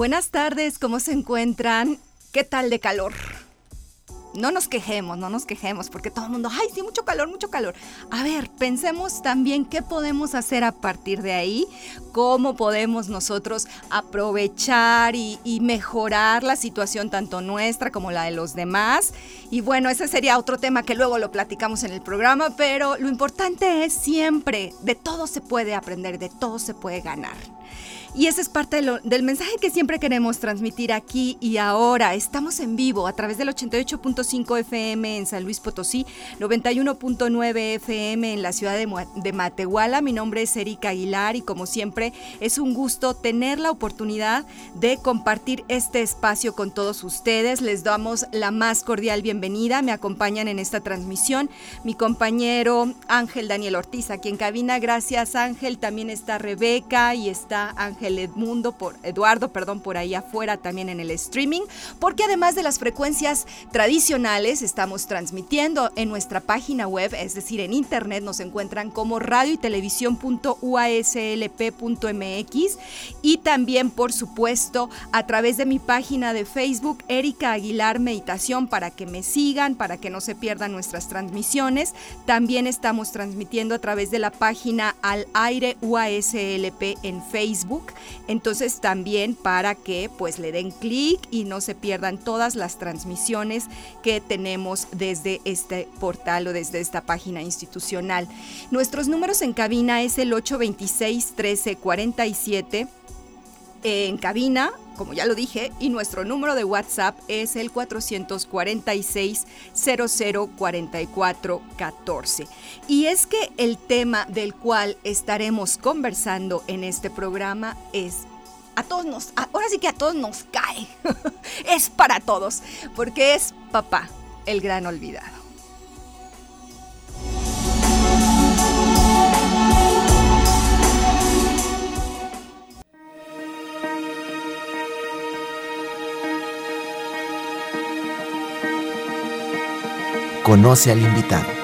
Buenas tardes, ¿cómo se encuentran? ¿Qué tal de calor? No nos quejemos, no nos quejemos, porque todo el mundo, ay, sí, mucho calor, mucho calor. A ver, pensemos también qué podemos hacer a partir de ahí, cómo podemos nosotros aprovechar y, y, mejorar la situación tanto nuestra como la de los demás. Y bueno, ese sería otro tema que luego lo platicamos en el programa, pero lo importante es siempre, de todo se puede aprender, de todo se puede ganar. Y ese es parte del mensaje que siempre queremos transmitir aquí y ahora. Estamos en vivo a través del 88.5 FM en San Luis Potosí, 91.9 FM en la ciudad de, de Matehuala. Mi nombre es Erika Aguilar y como siempre es un gusto tener la oportunidad de compartir este espacio con todos ustedes. Les damos la más cordial bienvenida. Me acompañan en esta transmisión mi compañero Ángel Daniel Ortiz aquí en cabina. Gracias Ángel. También está Rebeca y está Ángel Edmundo, por Eduardo, perdón, por ahí afuera también en el streaming, porque además de las frecuencias tradicionales, estamos transmitiendo en nuestra página web, es decir, en internet nos encuentran como radio y televisión.uaslp.mx y también, por supuesto, a través de mi página de Facebook, Erika Aguilar Meditación, para que me sigan, para que no se pierdan nuestras transmisiones. También estamos transmitiendo a través de la página Al Aire UASLP en Facebook entonces también para que pues le den clic y no se pierdan todas las transmisiones que tenemos desde este portal o desde esta página institucional. Nuestros números en cabina es el 826 1347 en cabina, como ya lo dije, y nuestro número de WhatsApp es el 446 0044 14. Y es que el tema del cual estaremos conversando en este programa es a todos nos, ahora sí que a todos nos cae. es para todos, porque es papá, el gran olvidado. Conoce al invitado.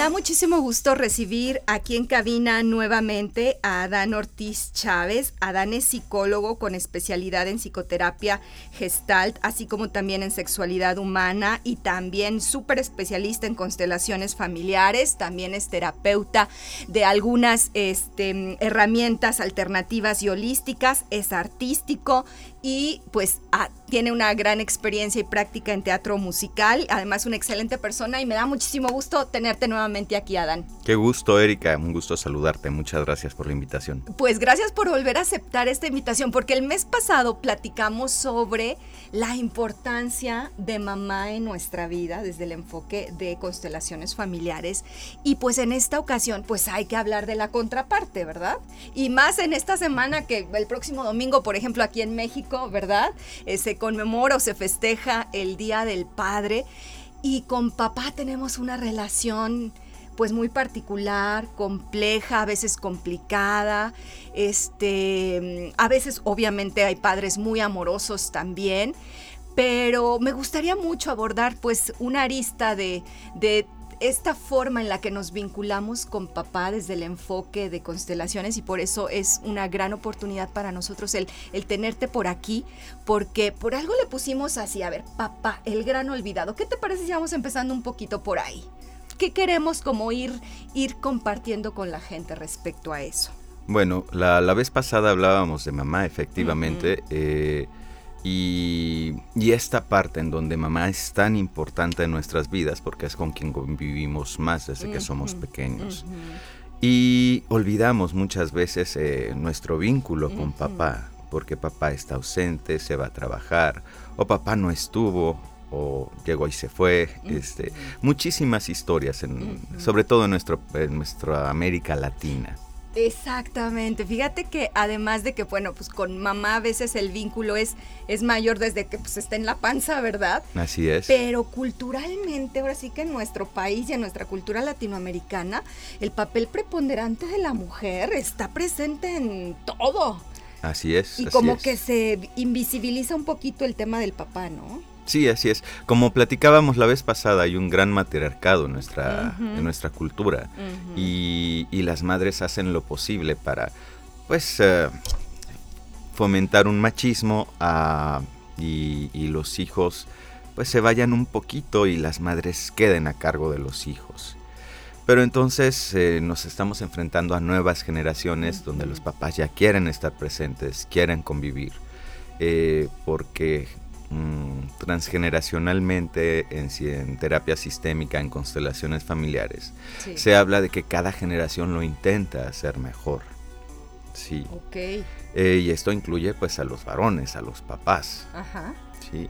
Da muchísimo gusto recibir aquí en cabina nuevamente a Adán Ortiz Chávez. Adán es psicólogo con especialidad en psicoterapia gestalt, así como también en sexualidad humana y también súper especialista en constelaciones familiares. También es terapeuta de algunas este, herramientas alternativas y holísticas. Es artístico y pues ah, tiene una gran experiencia y práctica en teatro musical, además una excelente persona y me da muchísimo gusto tenerte nuevamente aquí, Adán. Qué gusto, Erika, un gusto saludarte, muchas gracias por la invitación. Pues gracias por volver a aceptar esta invitación, porque el mes pasado platicamos sobre la importancia de mamá en nuestra vida desde el enfoque de constelaciones familiares y pues en esta ocasión pues hay que hablar de la contraparte, ¿verdad? Y más en esta semana que el próximo domingo, por ejemplo, aquí en México, ¿verdad? Eh, se conmemora o se festeja el Día del Padre y con papá tenemos una relación pues muy particular, compleja, a veces complicada. Este, a veces obviamente hay padres muy amorosos también, pero me gustaría mucho abordar pues una arista de, de esta forma en la que nos vinculamos con papá desde el enfoque de constelaciones y por eso es una gran oportunidad para nosotros el, el tenerte por aquí, porque por algo le pusimos así, a ver, papá, el gran olvidado. ¿Qué te parece si vamos empezando un poquito por ahí? ¿Qué queremos como ir, ir compartiendo con la gente respecto a eso? Bueno, la, la vez pasada hablábamos de mamá, efectivamente. Uh -huh. eh, y, y, esta parte en donde mamá es tan importante en nuestras vidas porque es con quien vivimos más desde que somos pequeños. Y olvidamos muchas veces eh, nuestro vínculo con papá, porque papá está ausente, se va a trabajar, o papá no estuvo, o llegó y se fue. este, muchísimas historias, en, sobre todo en, nuestro, en nuestra América Latina. Exactamente. Fíjate que además de que, bueno, pues con mamá a veces el vínculo es, es mayor desde que pues, está en la panza, ¿verdad? Así es. Pero culturalmente, ahora sí que en nuestro país y en nuestra cultura latinoamericana, el papel preponderante de la mujer está presente en todo. Así es. Y como que se invisibiliza un poquito el tema del papá, ¿no? Sí, así es. Como platicábamos la vez pasada, hay un gran matriarcado en nuestra, en nuestra cultura y, las madres hacen lo posible para, pues, eh, fomentar un machismo ah, y, los hijos, pues, se vayan un poquito y las madres queden a cargo de los hijos. Pero entonces eh, nos estamos enfrentando a nuevas generaciones donde los papás ya quieren estar presentes, quieren convivir, eh, porque Mm, transgeneracionalmente en, terapia sistémica, en constelaciones familiares, se habla de que cada generación lo intenta hacer mejor. Sí. Eh, y esto incluye pues a los varones, a los papás. Ajá. Sí.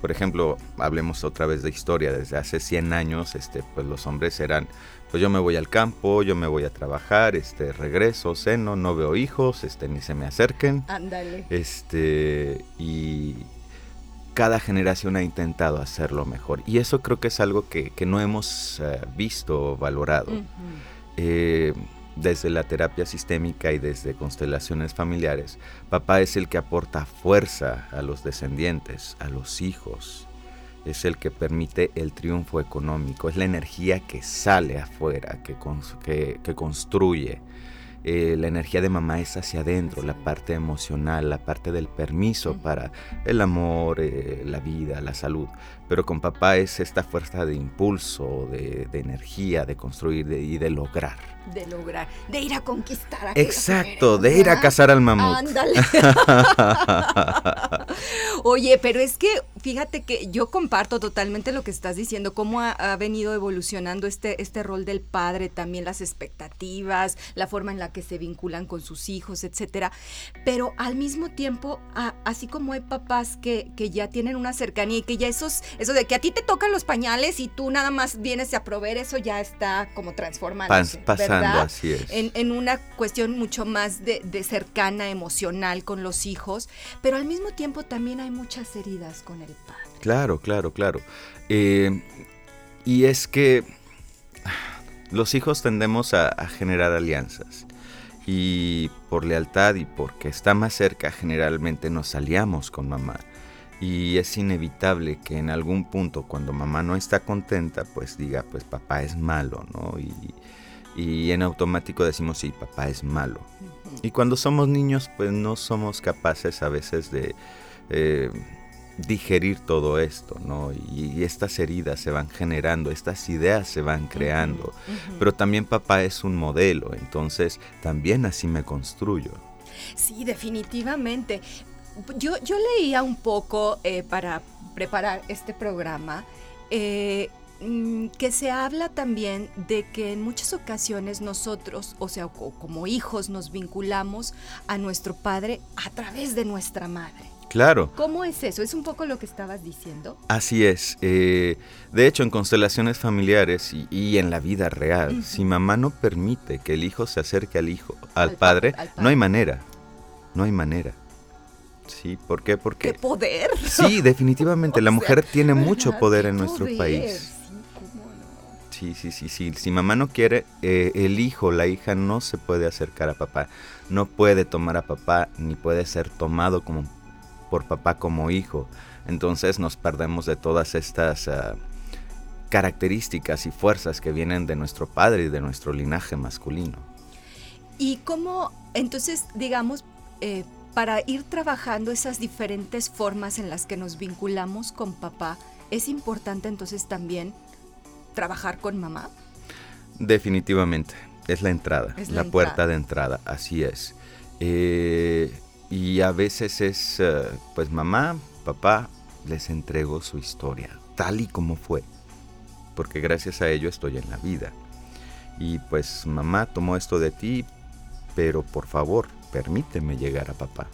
Por ejemplo, hablemos otra vez de historia. Desde hace 100 años, este, pues los hombres eran, pues yo me voy al campo, yo me voy a trabajar, este, regreso, ceno, no veo hijos, este, ni se me acerquen. Ándale. Este, y, cada generación ha intentado hacerlo mejor. Y eso creo que es algo que, no hemos eh, visto o valorado. Eh, desde la terapia sistémica y desde constelaciones familiares, papá es el que aporta fuerza a los descendientes, a los hijos. Es el que permite el triunfo económico, es la energía que sale afuera, que, que construye, eh, la energía de mamá es hacia adentro, la parte emocional, la parte del permiso para el amor, eh, la vida, la salud. Pero con papá es esta fuerza de impulso, de, energía, de construir y de lograr. De lograr, de ir a conquistar. A Exacto, de ir a cazar al mamut. Ándale. Oye, pero es que fíjate que yo comparto totalmente lo que estás diciendo, cómo ha, venido evolucionando este, este rol del padre, también las expectativas, la forma en la que se vinculan con sus hijos, etcétera. Pero al mismo tiempo, así como hay papás que, que ya tienen una cercanía y que ya esos, eso de que a ti te tocan los pañales y tú nada más vienes a proveer, eso ya está como transformando. Pasando, así es. En, una cuestión mucho más de, cercana, emocional con los hijos, pero al mismo tiempo también hay muchas heridas con el padre. Claro, claro, claro. Eh, y es que los hijos tendemos a, generar alianzas. Y por lealtad y porque está más cerca, generalmente nos aliamos con mamá. Y es inevitable que en algún punto, cuando mamá no está contenta, pues diga, pues papá es malo, ¿no? Y, en automático decimos, sí, papá es malo. Y cuando somos niños, pues no somos capaces a veces de eh, digerir todo esto, ¿no? Y, estas heridas se van generando, estas ideas se van creando. Pero también papá es un modelo, entonces también así me construyo. Sí, definitivamente. Yo, yo leía un poco eh, para preparar este programa eh, que se habla también de que en muchas ocasiones nosotros, o sea, como hijos, nos vinculamos a nuestro padre a través de nuestra madre. Claro. ¿Cómo es eso? ¿Es un poco lo que estabas diciendo? Así es. Eh, de hecho, en constelaciones familiares y, en la vida real, si mamá no permite que el hijo se acerque al hijo, al, padre, no hay manera. No hay manera. Sí, ¿por qué? Porque... ¿Qué poder? Sí, definitivamente. la mujer tiene mucho poder en nuestro país. Sí, sí, sí, sí. Si mamá no quiere, eh, el hijo, la hija no se puede acercar a papá. No puede tomar a papá, ni puede ser tomado como por papá como hijo. Entonces nos perdemos de todas estas ah, características y fuerzas que vienen de nuestro padre y de nuestro linaje masculino. Y cómo, entonces, digamos, eh, para ir trabajando esas diferentes formas en las que nos vinculamos con papá, es importante entonces también trabajar con mamá. Definitivamente, es la entrada, la, puerta de entrada, así es. Eh, y a veces es, eh, pues mamá, papá, les entrego su historia, tal y como fue, porque gracias a ello estoy en la vida. Y pues mamá tomó esto de ti, pero por favor, permíteme llegar a papá.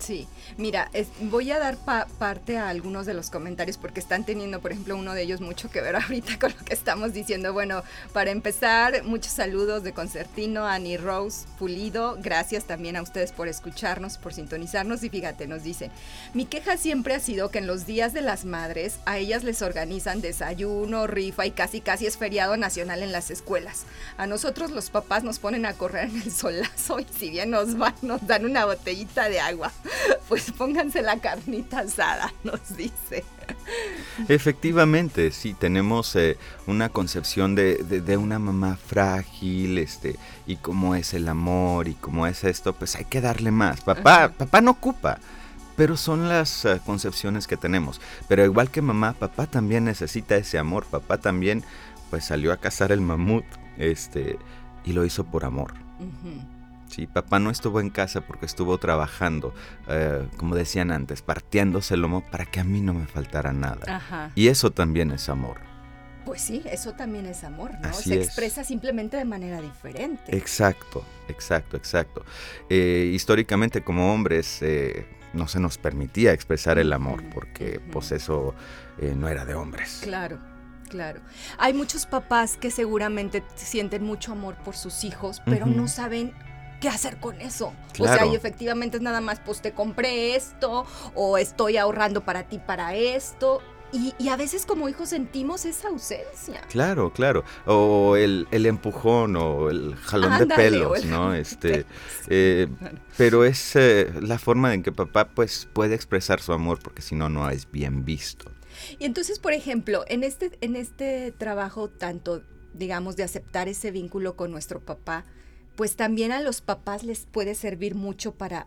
Sí, mira, voy a dar parte a algunos de los comentarios porque están teniendo, por ejemplo, uno de ellos mucho que ver ahorita con lo que estamos diciendo. Bueno, para empezar, muchos saludos de Concertino, Annie Rose Pulido. Gracias también a ustedes por escucharnos, por sintonizarnos. Y fíjate, nos dicen, mi queja siempre ha sido que en los días de las madres a ellas les organizan desayuno, rifa y casi casi es feriado nacional en las escuelas. A nosotros los papás nos ponen a correr en el solazo y si bien nos van, nos dan una botellita de agua. pues pónganse la carnita asada, nos dice. Efectivamente, sí, tenemos eh, una concepción de, una mamá frágil, este, y cómo es el amor y cómo es esto, pues hay que darle más. Papá, papá no ocupa, pero son las eh, concepciones que tenemos. Pero igual que mamá, papá también necesita ese amor, papá también, pues salió a cazar el mamut, este, y lo hizo por amor. Sí, papá no estuvo en casa porque estuvo trabajando, eh, como decían antes, partiéndose el lomo para que a mí no me faltara nada. Y eso también es amor. Pues sí, eso también es amor, ¿no? se expresa simplemente de manera diferente. Exacto, exacto, exacto. Eh, históricamente como hombres eh, no se nos permitía expresar el amor porque pues eso no era de hombres. Claro. Claro. Hay muchos papás que seguramente sienten mucho amor por sus hijos, pero no saben qué hacer con eso. O sea, y efectivamente es nada más, pues te compré esto o estoy ahorrando para ti para esto. Y, a veces como hijos sentimos esa ausencia. Claro, claro. O el, empujón o el jalón de pelos, ¿no? Este, eh, Pero es eh, la forma en que papá pues puede expresar su amor porque si no, no es bien visto. Y entonces, por ejemplo, en este, en este trabajo tanto, digamos, de aceptar ese vínculo con nuestro papá, pues también a los papás les puede servir mucho para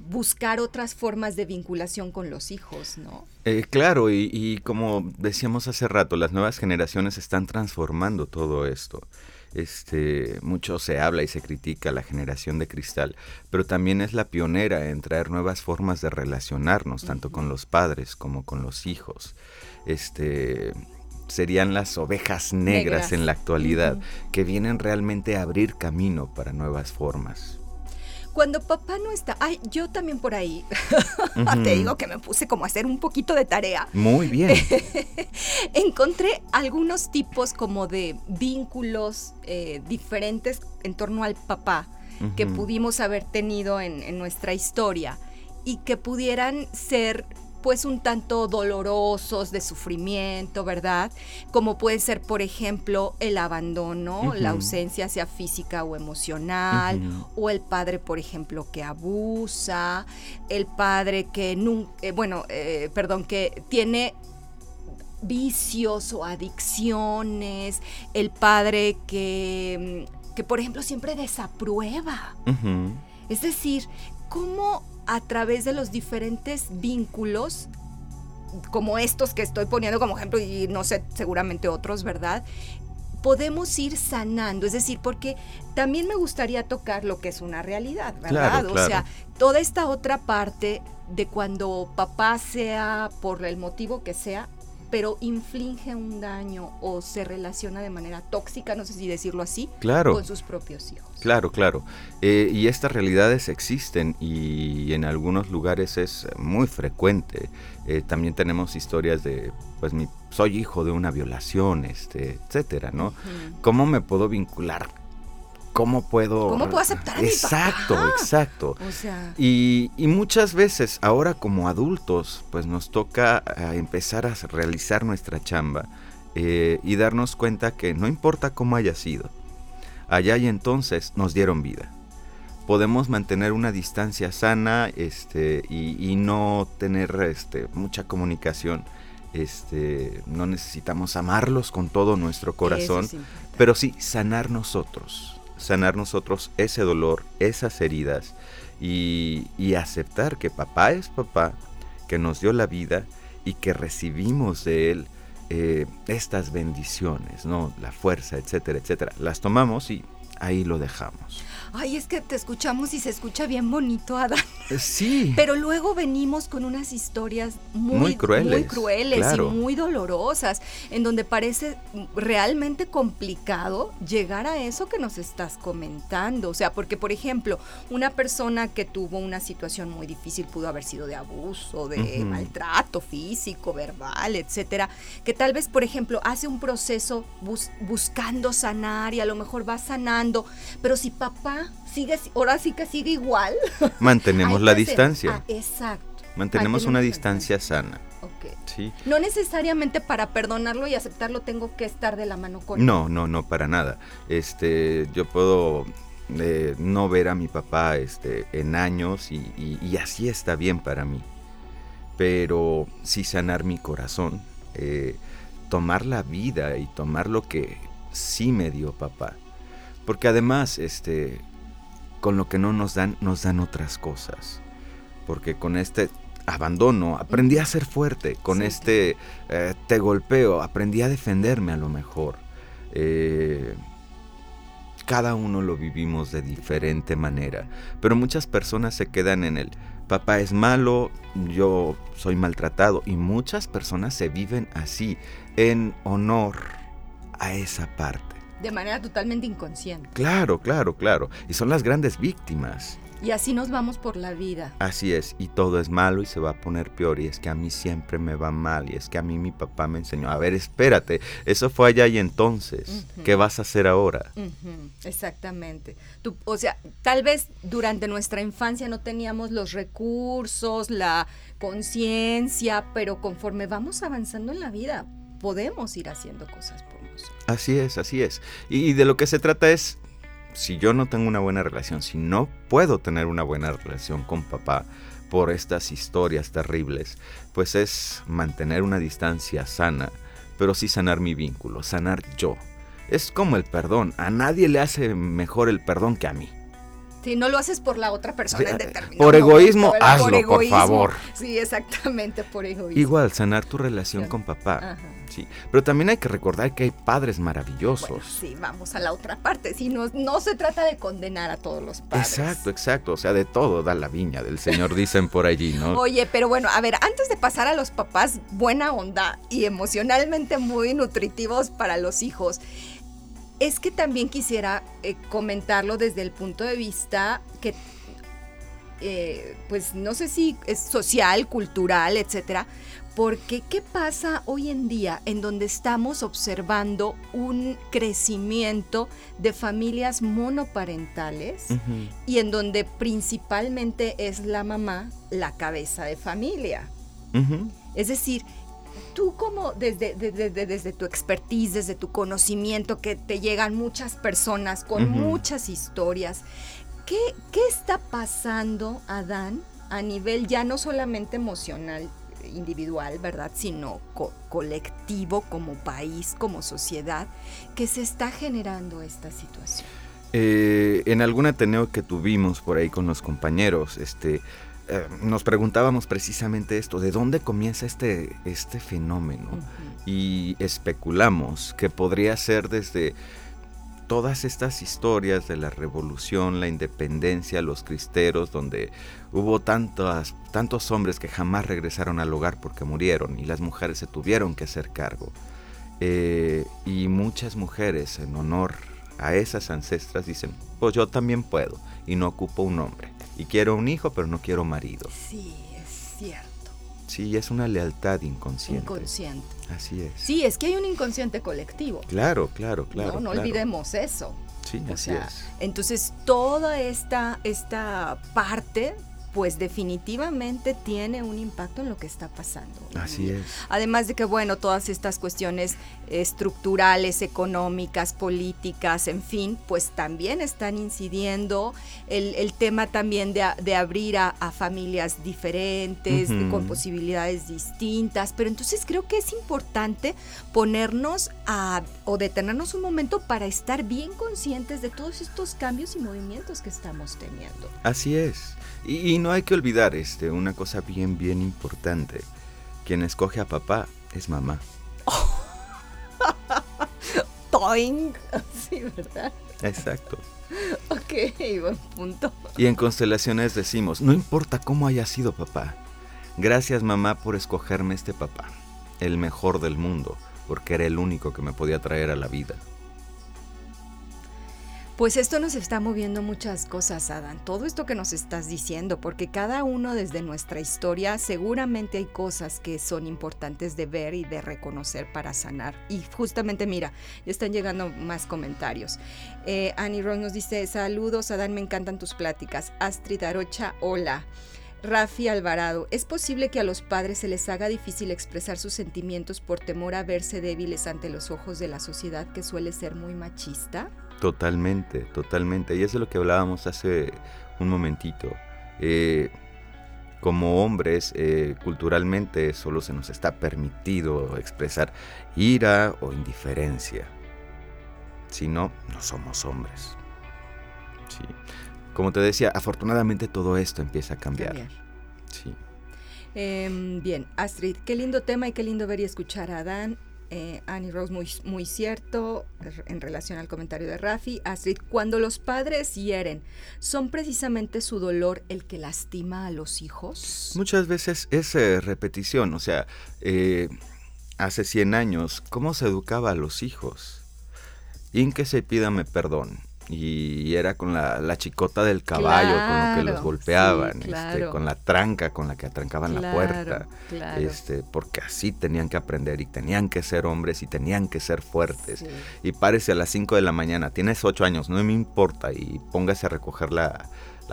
buscar otras formas de vinculación con los hijos, ¿no? Eh, claro, y, como decíamos hace rato, las nuevas generaciones están transformando todo esto. Este, mucho se habla y se critica la generación de cristal, pero también es la pionera en traer nuevas formas de relacionarnos, tanto con los padres como con los hijos. Este, serían las ovejas negras, en la actualidad, que vienen realmente a abrir camino para nuevas formas. Cuando papá no está, ay, yo también por ahí, te digo que me puse como a hacer un poquito de tarea. Muy bien. Encontré algunos tipos como de vínculos eh, diferentes en torno al papá que pudimos haber tenido en nuestra historia y que pudieran ser pues un tanto dolorosos, de sufrimiento, ¿verdad? Como puede ser, por ejemplo, el abandono, la ausencia sea física o emocional, o el padre, por ejemplo, que abusa, el padre que nunca, eh, bueno, eh, perdón, que tiene vicios o adicciones, el padre que, que por ejemplo, siempre desaprueba. Es decir, ¿cómo a través de los diferentes vínculos como estos que estoy poniendo como ejemplo y no sé, seguramente otros, ¿verdad? Podemos ir sanando, es decir, porque también me gustaría tocar lo que es una realidad, ¿verdad? O sea, toda esta otra parte de cuando papá sea por el motivo que sea, pero inflige un daño o se relaciona de manera tóxica, no sé si decirlo así, con sus propios hijos. Claro, claro. Eh, y estas realidades existen y en algunos lugares es muy frecuente. Eh, también tenemos historias de, pues, mi, soy hijo de una violación, este, etcétera, ¿no? ¿Cómo me puedo vincular ¿Cómo puedo... ¿Cómo puedo aceptar a Exacto, exacto. O sea... y, y, muchas veces ahora como adultos pues nos toca eh, empezar a realizar nuestra chamba eh, y darnos cuenta que no importa cómo haya sido, allá y entonces nos dieron vida. Podemos mantener una distancia sana este, y, y no tener este, mucha comunicación. Este, no necesitamos amarlos con todo nuestro corazón, pero sí sanar nosotros sanar nosotros ese dolor, esas heridas y, aceptar que papá es papá, que nos dio la vida y que recibimos de él eh, estas bendiciones, ¿no? La fuerza, etcétera, etcétera. Las tomamos y ahí lo dejamos. Ay, es que te escuchamos y se escucha bien bonito, Adán. Eh, sí. Pero luego venimos con unas historias muy, crueles, y muy dolorosas, en donde parece realmente complicado llegar a eso que nos estás comentando. O sea, porque por ejemplo, una persona que tuvo una situación muy difícil pudo haber sido de abuso, de maltrato físico, verbal, etcétera, que tal vez, por ejemplo, hace un proceso buscando sanar y a lo mejor va sanando, pero si papá sigue, ahora sí que sigue igual. Mantenemos la distancia. Ah, exacto. Mantenemos una distancia sana. Okay. ¿Sí? No necesariamente para perdonarlo y aceptarlo tengo que estar de la mano con él. No, no, no, para nada. Este, yo puedo eh, no ver a mi papá este, en años y, así está bien para mí. Pero sí sanar mi corazón, eh, tomar la vida y tomar lo que sí me dio papá. Porque además, este, con lo que no nos dan, nos dan otras cosas. Porque con este abandono aprendí a ser fuerte, con este eh, te golpeo, aprendí a defenderme a lo mejor. Eh, cada uno lo vivimos de diferente manera, pero muchas personas se quedan en el papá es malo, yo soy maltratado y muchas personas se viven así, en honor a esa parte. De manera totalmente inconsciente. Claro, claro, claro. Y son las grandes víctimas. Y así nos vamos por la vida. Así es, y todo es malo y se va a poner peor. Y es que a mí siempre me va mal. Y es que a mí mi papá me enseñó, a ver, espérate, eso fue allá y entonces. ¿Qué vas a hacer ahora? Exactamente. Tú, o sea, tal vez durante nuestra infancia no teníamos los recursos, la conciencia, pero conforme vamos avanzando en la vida, podemos ir haciendo cosas por. Así es, así es. Y de lo que se trata es, si yo no tengo una buena relación, si no puedo tener una buena relación con papá por estas historias terribles, pues es mantener una distancia sana, pero sí sanar mi vínculo, sanar yo. Es como el perdón, a nadie le hace mejor el perdón que a mí. Si no lo haces por la otra persona en determinado Por egoísmo, hazlo, por, favor. Sí, exactamente, por egoísmo. Igual, sanar tu relación con papá. Sí, pero también hay que recordar que hay padres maravillosos. sí, vamos a la otra parte. Si no, no se trata de condenar a todos los padres. Exacto, exacto. O sea, de todo da la viña del Señor, dicen por allí, ¿no? Oye, pero bueno, a ver, antes de pasar a los papás, buena onda y emocionalmente muy nutritivos para los hijos. Es que también quisiera eh, comentarlo desde el punto de vista que, eh, pues no sé si es social, cultural, etcétera, porque ¿qué pasa hoy en día en donde estamos observando un crecimiento de familias monoparentales y en donde principalmente es la mamá la cabeza de familia? Es decir, tú como desde, desde, tu expertise, desde tu conocimiento, que te llegan muchas personas con muchas historias, ¿qué, ¿qué, está pasando, Adán, a nivel ya no solamente emocional, individual, ¿verdad? Sino colectivo, como país, como sociedad, que se está generando esta situación. Eh, en algún Ateneo que tuvimos por ahí con los compañeros, este, eh, nos preguntábamos precisamente esto, ¿de dónde comienza este, este fenómeno? Y especulamos que podría ser desde todas estas historias de la revolución, la independencia, los cristeros, donde hubo tantos hombres que jamás regresaron al hogar porque murieron y las mujeres se tuvieron que hacer cargo. Eh, y muchas mujeres en honor a esas ancestras dicen, pues yo también puedo y no ocupo un hombre. Y quiero un hijo, pero no quiero marido. Sí, es cierto. Sí, es una lealtad inconsciente. Inconsciente. Así es. Sí, es que hay un inconsciente colectivo. Claro, claro, claro. No, no olvidemos eso. Sí, así es. Entonces, toda esta, esta parte pues definitivamente tiene un impacto en lo que está pasando. Así es. Además de que, bueno, todas estas cuestiones estructurales, económicas, políticas, en fin, pues también están incidiendo. El, tema también de, abrir a, familias diferentes, con posibilidades distintas. Pero entonces creo que es importante ponernos a, o detenernos un momento para estar bien conscientes de todos estos cambios y movimientos que estamos teniendo. Así es. Y, no hay que olvidar este, una cosa bien, bien importante. Quien escoge a papá es mamá. toing. Sí, ¿verdad? Exacto. Ok, buen punto. Y en constelaciones decimos, no importa cómo haya sido papá, gracias mamá por escogerme este papá, el mejor del mundo, porque era el único que me podía traer a la vida. Pues esto nos está moviendo muchas cosas, Adán. Todo esto que nos estás diciendo, porque cada uno desde nuestra historia seguramente hay cosas que son importantes de ver y de reconocer para sanar. Y justamente, mira, ya están llegando más comentarios. Eh, Annie Ross nos dice, saludos, Adán, me encantan tus pláticas. Astrid Arocha, hola. Rafi Alvarado, ¿es posible que a los padres se les haga difícil expresar sus sentimientos por temor a verse débiles ante los ojos de la sociedad que suele ser muy machista? Totalmente, totalmente. Y eso es lo que hablábamos hace un momentito. Eh, como hombres, eh, culturalmente solo se nos está permitido expresar ira o indiferencia. Si no, no somos hombres. Sí. Como te decía, afortunadamente todo esto empieza a cambiar. Sí. Em, bien, Astrid, qué lindo tema y qué lindo ver y escuchar a Adán eh, Annie Rose, muy, muy cierto en relación al comentario de Rafi. Astrid, cuando los padres hieren, ¿son precisamente su dolor el que lastima a los hijos? Muchas veces es eh, repetición, o sea, eh, hace 100 años, ¿cómo se educaba a los hijos? Y que se pídame perdón y era con la, chicota del caballo con lo que los golpeaban, este, con la tranca con la que atrancaban la puerta, este, porque así tenían que aprender y tenían que ser hombres y tenían que ser fuertes. Y párese a las 5 de la mañana, tienes 8 años, no me importa, y póngase a recoger la,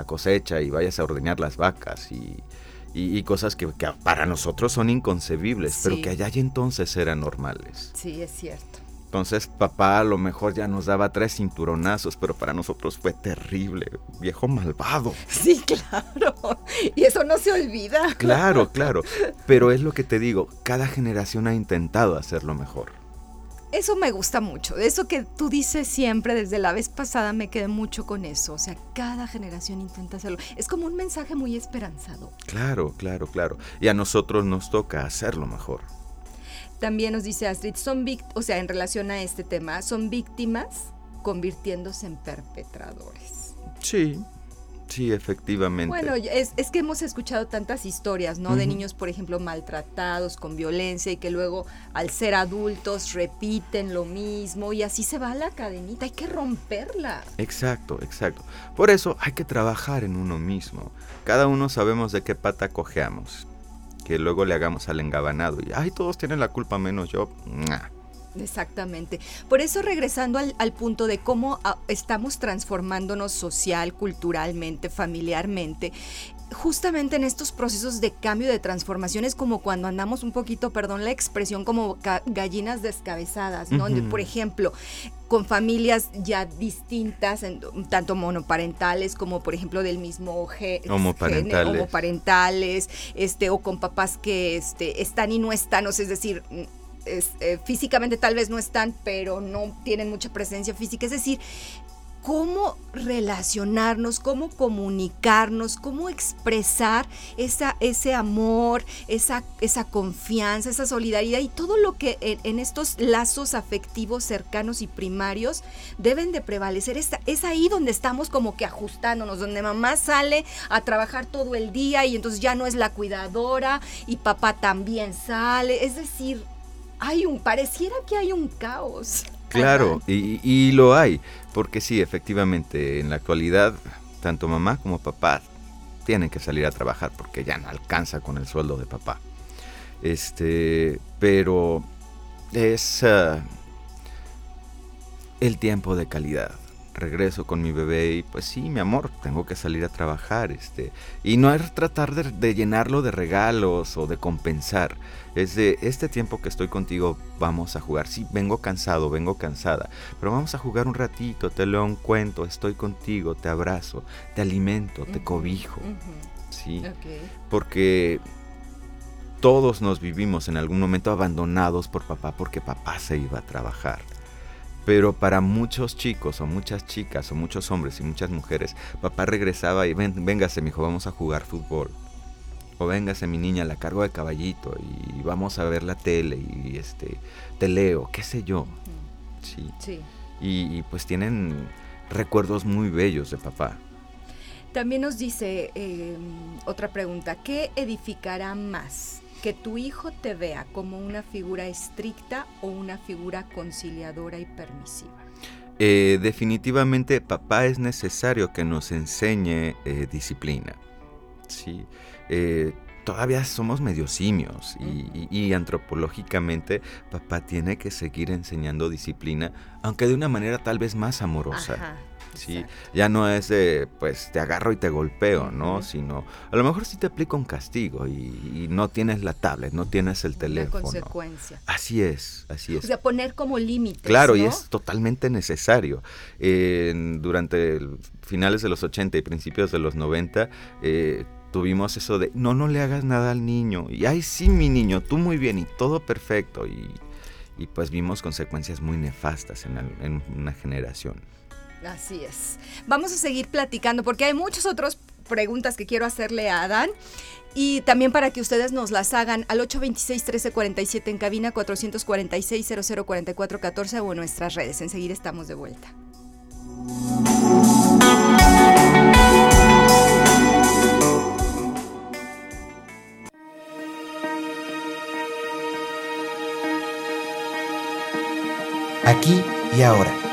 cosecha y vayas a ordeñar las vacas y, cosas que, para nosotros son inconcebibles, pero que allá y entonces eran normales. Sí, es cierto. Entonces papá a lo mejor ya nos daba tres cinturonazos, pero para nosotros fue terrible, viejo malvado. Sí, claro. Y eso no se olvida. Claro, claro. Pero es lo que te digo, cada generación ha intentado hacerlo mejor. Eso me gusta mucho. Eso que tú dices siempre, desde la vez pasada me quedé mucho con eso. O sea, cada generación intenta hacerlo. Es como un mensaje muy esperanzado. Claro, claro, claro. Y a nosotros nos toca hacerlo mejor. También nos dice Astrid, son o sea, en relación a este tema, son víctimas convirtiéndose en perpetradores. Sí, sí, efectivamente. Bueno, es, que hemos escuchado tantas historias, ¿no? De niños, por ejemplo, maltratados, con violencia y que luego al ser adultos repiten lo mismo y así se va la cadenita, hay que romperla. Exacto, exacto. Por eso hay que trabajar en uno mismo. Cada uno sabemos de qué pata cojeamos que luego le hagamos al engabanado y, ay, todos tienen la culpa menos yo. Exactamente. Por eso regresando al, al punto de cómo ah, estamos transformándonos social, culturalmente, familiarmente, justamente en estos procesos de cambio, de transformación, es como cuando andamos un poquito, perdón la expresión, como gallinas descabezadas, ¿no? Por ejemplo, con familias ya distintas, tanto monoparentales como por ejemplo del mismo género, homoparentales, este, o con papás que este, están y no están, o sea, es decir, eh, físicamente tal vez no están, pero no tienen mucha presencia física. Es decir, cómo relacionarnos, cómo comunicarnos, cómo expresar esa, ese amor, esa, esa confianza, esa solidaridad y todo lo que en, estos lazos afectivos cercanos y primarios deben de prevalecer. Es, es ahí donde estamos como que ajustándonos, donde mamá sale a trabajar todo el día y entonces ya no es la cuidadora y papá también sale. Es decir, hay un, pareciera que hay un caos. Claro, y, lo hay, porque sí, efectivamente, en la actualidad, tanto mamá como papá tienen que salir a trabajar porque ya no alcanza con el sueldo de papá. Este, pero es ah, el tiempo de calidad regreso con mi bebé y pues sí, mi amor, tengo que salir a trabajar, este, y no es tratar de, llenarlo de regalos o de compensar, es de este tiempo que estoy contigo vamos a jugar, sí, vengo cansado, vengo cansada, pero vamos a jugar un ratito, te leo un cuento, estoy contigo, te abrazo, te alimento, te cobijo, sí, porque todos nos vivimos en algún momento abandonados por papá porque papá se iba a trabajar. Pero para muchos chicos o muchas chicas o muchos hombres y muchas mujeres, papá regresaba y Ven, véngase, mijo, vamos a jugar fútbol. O véngase, mi niña, la cargo de caballito y vamos a ver la tele y este te leo, qué sé yo. Sí. sí. Y, pues tienen recuerdos muy bellos de papá. También nos dice em, otra pregunta, ¿qué edificará más? ¿Que tu hijo te vea como una figura estricta o una figura conciliadora y permisiva? Eh, definitivamente papá es necesario que nos enseñe eh, disciplina. ¿sí? Eh, todavía somos medio simios y, antropológicamente papá tiene que seguir enseñando disciplina, aunque de una manera tal vez más amorosa. ¿Sí? Ya no es de, pues, te agarro y te golpeo, ¿no? Sino, a lo mejor sí te aplico un castigo y, no tienes la tablet, no tienes el teléfono. consecuencia. Así es, así es. O sea, poner como límites. Claro, y es totalmente necesario. durante finales de los 80 y principios de los 90, eh, tuvimos eso de, no, no le hagas nada al niño. Y, ay, sí, mi niño, tú muy bien y todo perfecto. Y, pues vimos consecuencias muy nefastas en, una generación. Así es. Vamos a seguir platicando porque hay muchas otras preguntas que quiero hacerle a Adán. Y también para que ustedes nos las hagan al 826-1347 en cabina 446-004414 o en nuestras redes. Enseguida estamos de vuelta. Aquí y ahora.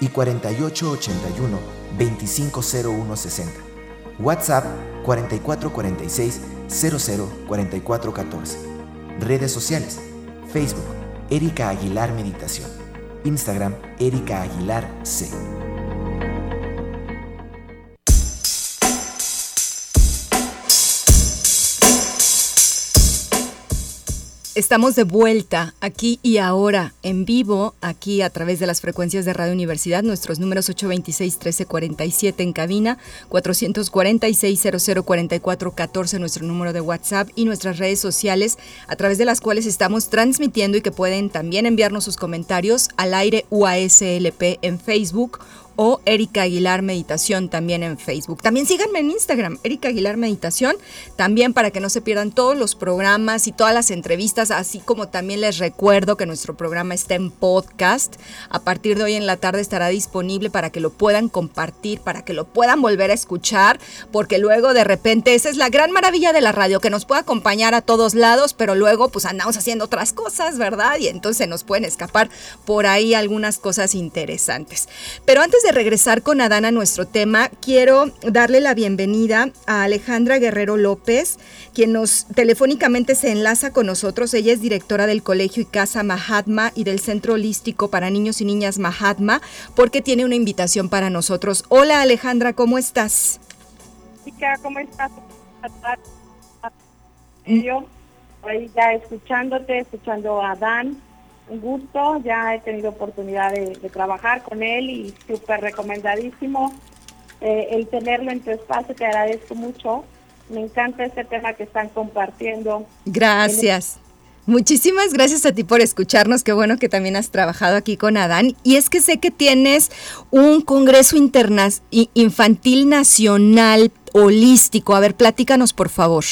y 4881 250160. WhatsApp 4446 004414. Redes sociales. Facebook Erika Aguilar Meditación. Instagram Erika Aguilar C. Estamos de vuelta aquí y ahora en vivo, aquí a través de las frecuencias de Radio Universidad, nuestros números 826-1347 en cabina, 446-004414 nuestro número de WhatsApp y nuestras redes sociales a través de las cuales estamos transmitiendo y que pueden también enviarnos sus comentarios al aire UASLP en Facebook o Erika Aguilar Meditación también en Facebook. También síganme en Instagram, Erika Aguilar Meditación, también para que no se pierdan todos los programas y todas las entrevistas, así como también les recuerdo que nuestro programa está en podcast. A partir de hoy en la tarde estará disponible para que lo puedan compartir, para que lo puedan volver a escuchar, porque luego de repente esa es la gran maravilla de la radio, que nos puede acompañar a todos lados, pero luego pues andamos haciendo otras cosas, ¿verdad? Y entonces nos pueden escapar por ahí algunas cosas interesantes. Pero antes de regresar con Adán a nuestro tema, quiero darle la bienvenida a Alejandra Guerrero López, quien nos telefónicamente se enlaza con nosotros. Ella es directora del Colegio y Casa Mahatma y del Centro Holístico para Niños y Niñas Mahatma, porque tiene una invitación para nosotros. Hola Alejandra, ¿cómo estás? ¿cómo estás? Yo, ahí ya escuchándote, escuchando a Adán un gusto, ya he tenido oportunidad de, trabajar con él y súper recomendadísimo eh, el tenerlo en tu espacio, te agradezco mucho. Me encanta este tema que están compartiendo. Gracias. Muchísimas gracias a ti por escucharnos. Qué bueno que también has trabajado aquí con Adán. Y es que sé que tienes un Congreso Infantil Nacional Holístico. A ver, platícanos, por favor.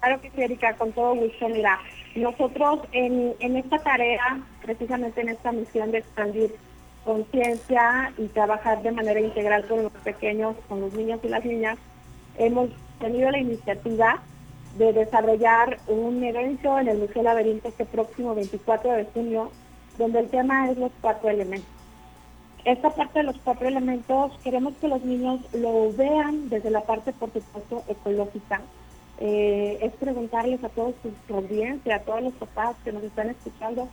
Claro que sí, Erika, con todo gusto. Mira, nosotros en, esta tarea, precisamente en esta misión de expandir conciencia y trabajar de manera integral con los pequeños, con los niños y las niñas, hemos tenido la iniciativa de desarrollar un evento en el Museo Laberinto este próximo 24 de junio, donde el tema es los cuatro elementos. Esta parte de los cuatro elementos queremos que los niños lo vean desde la parte, por supuesto, ecológica, eh, es preguntarles a todos su audiencia, a todos los papás que nos están escuchando,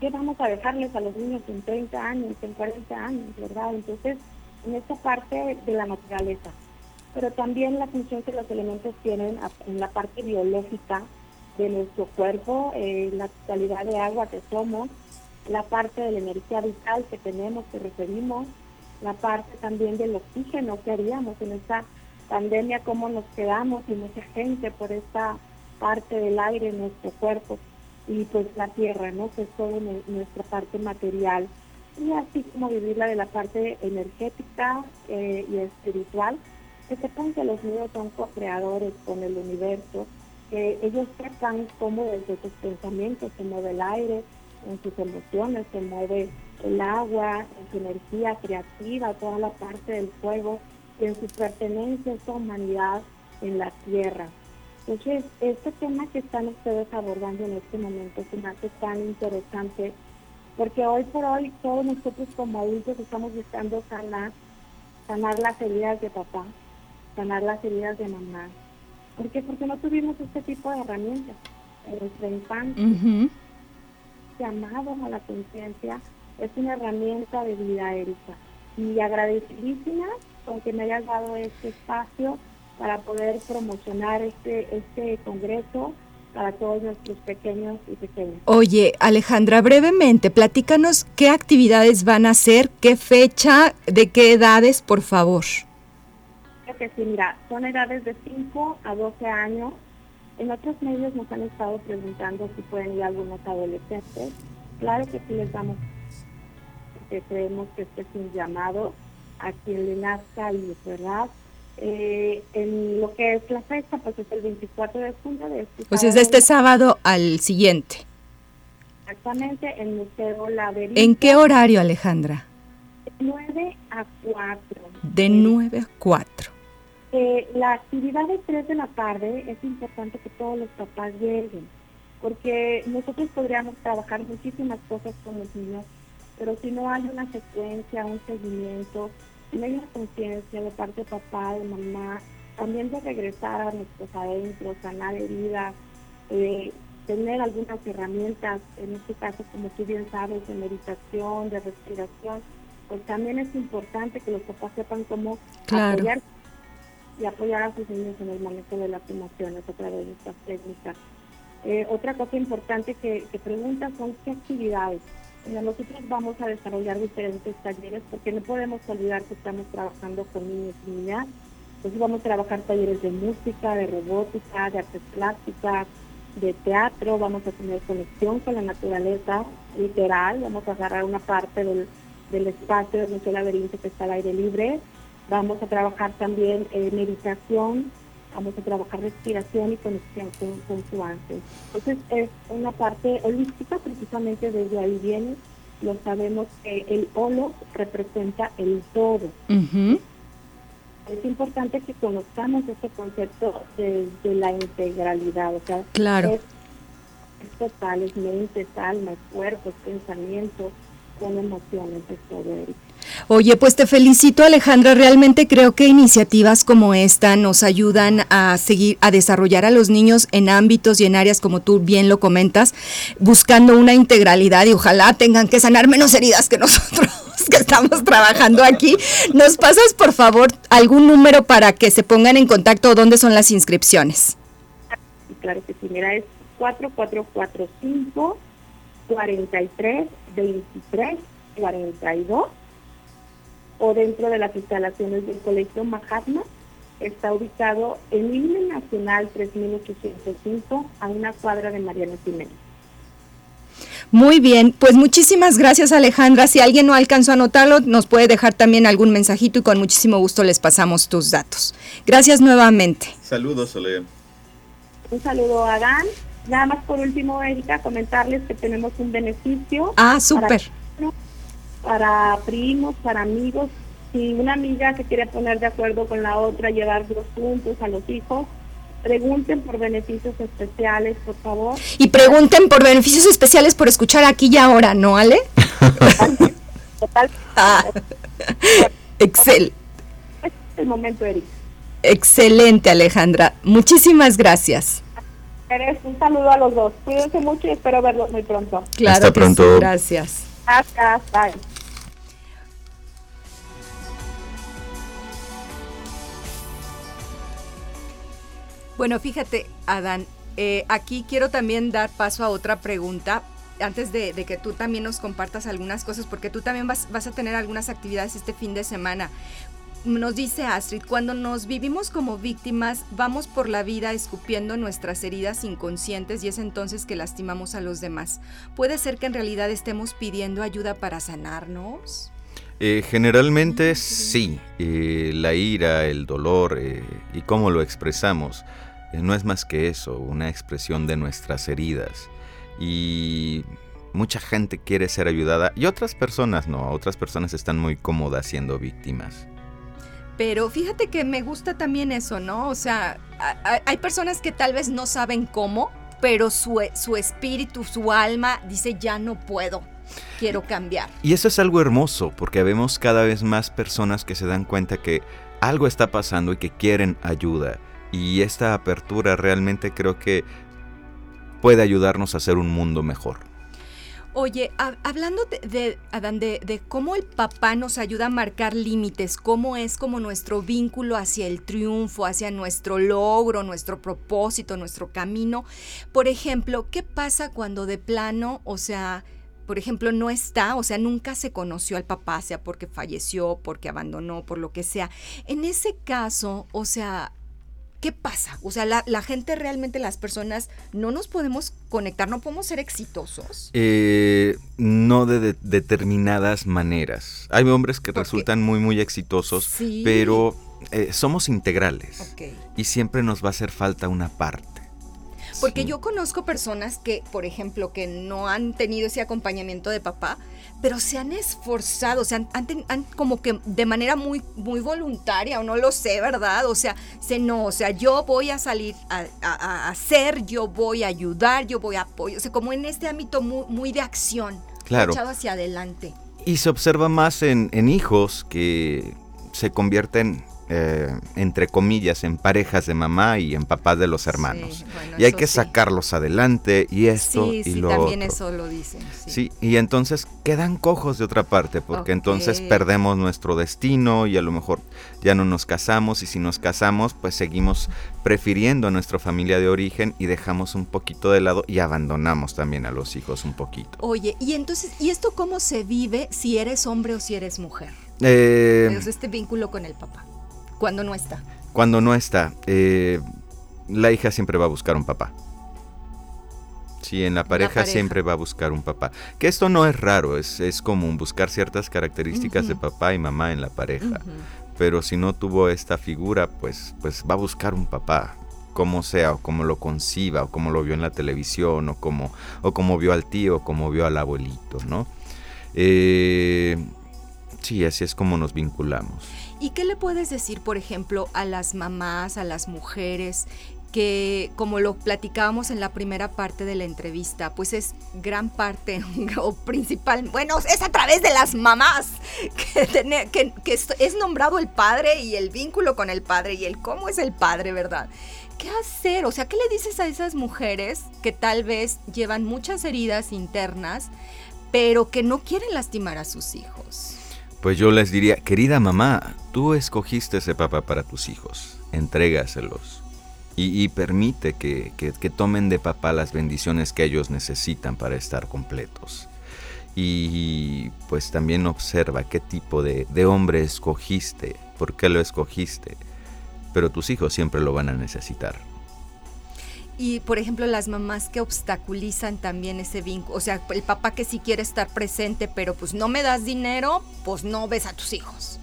¿qué vamos a dejarles a los niños en 30 años, en 40 años, verdad? Entonces, en esta parte de la naturaleza, pero también la función que los elementos tienen en la parte biológica de nuestro cuerpo, eh, la calidad de agua que somos, la parte de la energía vital que tenemos, que recibimos, la parte también del oxígeno que haríamos en esta pandemia, cómo nos quedamos y mucha gente por esta parte del aire en nuestro cuerpo y pues la tierra, ¿no? Que es todo nuestra parte material y así como vivirla de la parte energética eh, y espiritual, que sepan que los niños son co-creadores con el universo, que ellos sepan cómo desde sus pensamientos se mueve el aire, en sus emociones se mueve el agua, en su energía creativa, toda la parte del fuego, y en su pertenencia a esta humanidad en la tierra. Entonces, este tema que están ustedes abordando en este momento se me hace tan interesante porque hoy por hoy todos nosotros como adultos estamos buscando sanar, sanar las heridas de papá, sanar las heridas de mamá. ¿Por qué? Porque no tuvimos este tipo de herramientas en nuestra infancia. Llamado a la conciencia es una herramienta de vida, Erika. Y agradecidísima con que me hayas dado este espacio para poder promocionar este, este congreso para todos nuestros pequeños y pequeñas. Oye, Alejandra, brevemente, platícanos qué actividades van a hacer, qué fecha, de qué edades, por favor. Que sí, mira, son edades de 5 a 12 años. En otros medios nos han estado preguntando si pueden ir algunos adolescentes. Claro que sí les damos, porque creemos que este es un llamado a quien le nazca y verdad eh, en lo que es la fecha, pues es el 24 de junio de este Pues es de este sábado al siguiente. Exactamente, en Museo Laberinto. ¿En qué horario, Alejandra? De 9 a 4. De 9 a 4. Eh, la actividad de 3 de la tarde es importante que todos los papás lleguen, porque nosotros podríamos trabajar muchísimas cosas con los niños, pero si no hay una secuencia, un seguimiento, hay una conciencia de parte de papá, de mamá, también de regresar a nuestros adentros, sanar heridas, eh, tener algunas herramientas, en este caso, como tú bien sabes, de meditación, de respiración, pues también es importante que los papás sepan cómo apoyar y apoyar a sus niños en el manejo de las emociones a través de estas técnicas. Eh, otra cosa importante que, que preguntan son qué actividades nosotros vamos a desarrollar diferentes talleres porque no podemos olvidar que estamos trabajando con niños y niñas. Entonces vamos a trabajar talleres de música, de robótica, de artes plásticas, de teatro, vamos a tener conexión con la naturaleza literal, vamos a agarrar una parte del, del espacio de nuestro laberinto que está al aire libre, vamos a trabajar también eh, meditación, vamos a trabajar respiración y conexión con, su ángel. Entonces es una parte holística, precisamente desde ahí viene, lo sabemos que el holo representa el todo. Es importante que conozcamos este concepto de, la integralidad, o sea, claro. es, total, es mente, alma, cuerpo, pensamiento, con emociones, de todo. Oye, pues te felicito Alejandra, realmente creo que iniciativas como esta nos ayudan a seguir, a desarrollar a los niños en ámbitos y en áreas como tú bien lo comentas, buscando una integralidad. Y ojalá tengan que sanar menos heridas que nosotros que estamos trabajando aquí. ¿Nos pasas por favor algún número para que se pongan en contacto o dónde son las inscripciones? Claro que sí, mira, es 4445 43 23 42 o dentro de las instalaciones del Colegio Mahatma. Está ubicado en Himno Nacional 3805 a una cuadra de Mariano Jiménez. Muy bien, pues muchísimas gracias Alejandra. Si alguien no alcanzó a anotarlo, nos puede dejar también algún mensajito y con muchísimo gusto les pasamos tus datos. Gracias nuevamente. Saludos, Sole. Un saludo a Dan. Nada más por último, Erika, comentarles que tenemos un beneficio. Ah, súper para primos, para amigos. Si una amiga se quiere poner de acuerdo con la otra, llevarlos juntos a los hijos, pregunten por beneficios especiales, por favor. Y pregunten por beneficios especiales por escuchar aquí y ahora, ¿no, Ale? Total. Ah, excel. Es el momento, Eric. Excelente, Alejandra. Muchísimas gracias. Eres un saludo a los dos. Cuídense mucho y espero verlos muy pronto. Claro Hasta pronto. Gracias. Hasta, bye. Bueno, fíjate, Adán, eh, aquí quiero también dar paso a otra pregunta antes de, que tú también nos compartas algunas cosas, porque tú también vas, vas a tener algunas actividades este fin de semana. Nos dice Astrid, cuando nos vivimos como víctimas, vamos por la vida escupiendo nuestras heridas inconscientes y es entonces que lastimamos a los demás. ¿Puede ser que en realidad estemos pidiendo ayuda para sanarnos? Eh, generalmente sí, eh, la ira, el dolor eh, y cómo lo expresamos no es más que eso, una expresión de nuestras heridas. Y mucha gente quiere ser ayudada y otras personas no, otras personas están muy cómodas siendo víctimas. Pero fíjate que me gusta también eso, ¿no? O sea, hay personas que tal vez no saben cómo, pero su, su espíritu, su alma dice, ya no puedo, quiero cambiar. Y eso es algo hermoso, porque vemos cada vez más personas que se dan cuenta que algo está pasando y que quieren ayuda. Y esta apertura realmente creo que puede ayudarnos a hacer un mundo mejor. Oye, hablando de, Adán, de, cómo el papá nos ayuda a marcar límites, cómo es como nuestro vínculo hacia el triunfo, hacia nuestro logro, nuestro propósito, nuestro camino. Por ejemplo, ¿qué pasa cuando de plano, o sea, por ejemplo, no está, o sea, nunca se conoció al papá, sea porque falleció, porque abandonó, por lo que sea? En ese caso, o sea, ¿qué pasa? O sea, la, gente realmente, las personas, no nos podemos conectar, no podemos ser exitosos. Eh, no de, determinadas maneras. Hay hombres que resultan muy, muy exitosos, pero eh, somos integrales. Y siempre nos va a hacer falta una parte. Porque yo conozco personas que, por ejemplo, que no han tenido ese acompañamiento de papá, pero se han esforzado, o sea, han, como que de manera muy, muy voluntaria, o no lo sé, ¿verdad? O sea, se no, o sea, yo voy a salir a, hacer, yo voy a ayudar, yo voy a apoyar, o sea, como en este ámbito muy, de acción, claro. echado hacia adelante. Y se observa más en, en hijos que se convierten eh, entre comillas, en parejas de mamá y en papás de los hermanos. y hay que sacarlos adelante y esto sí, y sí, también eso lo dicen. Sí. y entonces quedan cojos de otra parte, porque entonces perdemos nuestro destino y a lo mejor ya no nos casamos y si nos casamos, pues seguimos prefiriendo a nuestra familia de origen y dejamos un poquito de lado y abandonamos también a los hijos un poquito. Oye, y entonces, ¿y esto cómo se vive si eres hombre o si eres mujer? Eh, este vínculo con el papá. Cuando no está. Cuando no está. Eh, la hija siempre va a buscar un papá. Sí, en la pareja, siempre va a buscar un papá. Que esto no es raro, es, es común buscar ciertas características de papá y mamá en la pareja. Pero si no tuvo esta figura, pues, pues va a buscar un papá como sea, o como lo conciba, o como lo vio en la televisión, o como, o como vio al tío, o como vio al abuelito, ¿no? Eh, sí, así es como nos vinculamos. ¿Y qué le puedes decir, por ejemplo, a las mamás, a las mujeres que como lo platicábamos en la primera parte de la entrevista, pues es gran parte o principal, bueno, es a través de las mamás que, que, es nombrado el padre y el vínculo con el padre y el cómo es el padre, ¿verdad? ¿Qué hacer? O sea, ¿qué le dices a esas mujeres que tal vez llevan muchas heridas internas, pero que no quieren lastimar a sus hijos? Pues yo les diría, querida mamá, tú escogiste ese papá para tus hijos, entrégaselos y, permite que, tomen de papá las bendiciones que ellos necesitan para estar completos. Y pues también observa qué tipo de, de hombre escogiste, por qué lo escogiste, pero tus hijos siempre lo van a necesitar y por ejemplo las mamás que obstaculizan también ese vínculo, o sea, el papá que sí quiere estar presente, pero pues no me das dinero, pues no ves a tus hijos.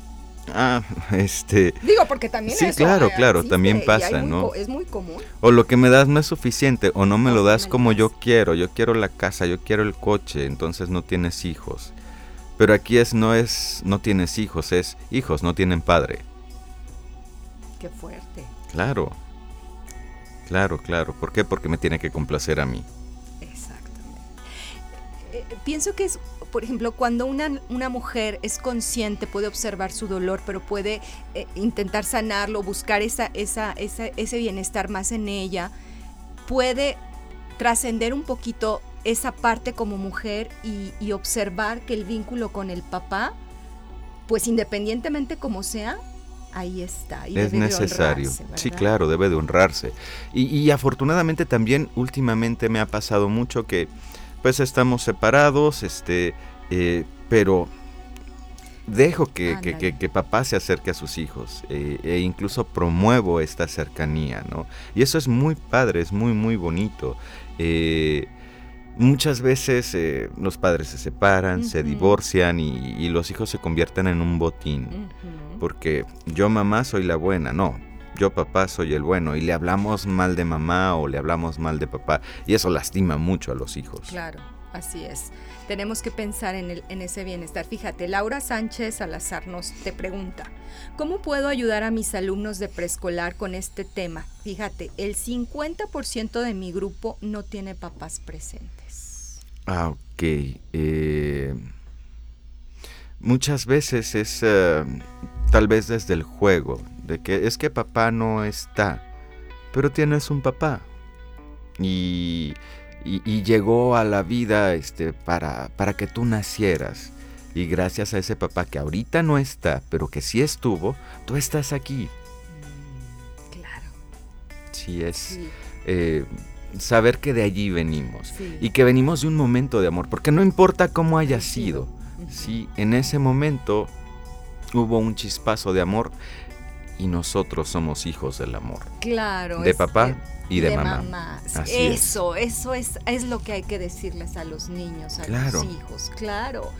Ah, este. Digo, porque también Sí, claro, claro, también pasa, ¿no? es muy común. O lo que me das no es suficiente, o no me lo das como yo quiero. Yo quiero la casa, yo quiero el coche, entonces no tienes hijos. Pero aquí es no es no tienes hijos, es hijos no tienen padre. Qué fuerte. Claro. Claro, claro. ¿Por qué? Porque me tiene que complacer a mí. Exactamente. Eh, eh, pienso que es, por ejemplo, cuando una, una, mujer es consciente, puede observar su dolor, pero puede eh, intentar sanarlo, buscar esa, esa, ese bienestar más en ella, puede trascender un poquito esa parte como mujer y, y observar que el vínculo con el papá, pues independientemente como sea, ahí está. Y es necesario. sí, claro, debe de honrarse. Y, afortunadamente también últimamente me ha pasado mucho que pues estamos separados, este, eh, pero dejo que, que, papá se acerque a sus hijos eh, e incluso promuevo esta cercanía, ¿no? Y eso es muy padre, es muy, muy bonito. Eh, muchas veces eh, los padres se separan, se divorcian y, los hijos se convierten en un botín. Porque yo mamá soy la buena, no, yo papá soy el bueno y le hablamos mal de mamá o le hablamos mal de papá y eso lastima mucho a los hijos. Claro, así es tenemos que pensar en, el, en ese bienestar. Fíjate, Laura Sánchez Salazar nos te pregunta, ¿cómo puedo ayudar a mis alumnos de preescolar con este tema? Fíjate, el 50% de mi grupo no tiene papás presentes. Ah, ok. Eh, muchas veces es eh, tal vez desde el juego, de que es que papá no está, pero tienes un papá. Y y, llegó a la vida este, para, para que tú nacieras. Y gracias a ese papá que ahorita no está, pero que sí estuvo, tú estás aquí. Mm, claro. Sí, es eh, saber que de allí venimos y que venimos de un momento de amor, porque no importa cómo haya sido, si en ese momento hubo un chispazo de amor y nosotros somos hijos del amor. Claro. De papá y de, mamá. eso, eso es, es lo que hay que decirles a los niños, a los hijos, claro,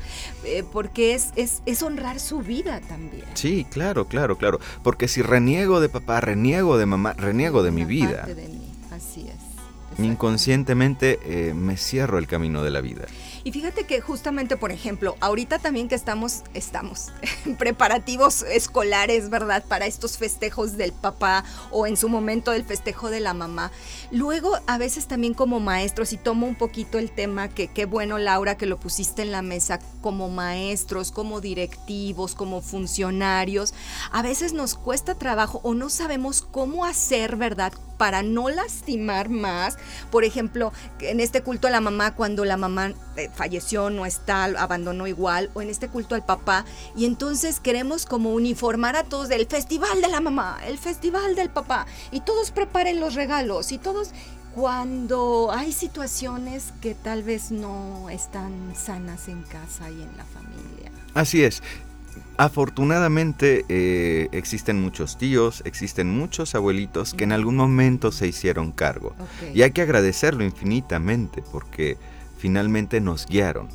eh, porque es, es, es, honrar su vida también. Sí, claro, claro, claro, porque si reniego de papá, reniego de mamá, reniego de mi vida. de mí. Así es. Inconscientemente eh, me cierro el camino de la vida. Y fíjate que justamente, por ejemplo, ahorita también que estamos, estamos en preparativos escolares, ¿verdad? Para estos festejos del papá o en su momento del festejo de la mamá. Luego, a veces también como maestros, y tomo un poquito el tema que qué bueno, Laura, que lo pusiste en la mesa, como maestros, como directivos, como funcionarios, a veces nos cuesta trabajo o no sabemos cómo hacer, ¿verdad? Para no lastimar más. Por ejemplo, en este culto a la mamá, cuando la mamá eh, falleció, no está, abandonó igual, o en este culto al papá, y entonces queremos como uniformar a todos del festival de la mamá, el festival del papá, y todos preparen los regalos, y todos cuando hay situaciones que tal vez no están sanas en casa y en la familia. Así es. Afortunadamente eh, existen muchos tíos, existen muchos abuelitos que en algún momento se hicieron cargo. Y hay que agradecerlo infinitamente porque finalmente nos guiaron.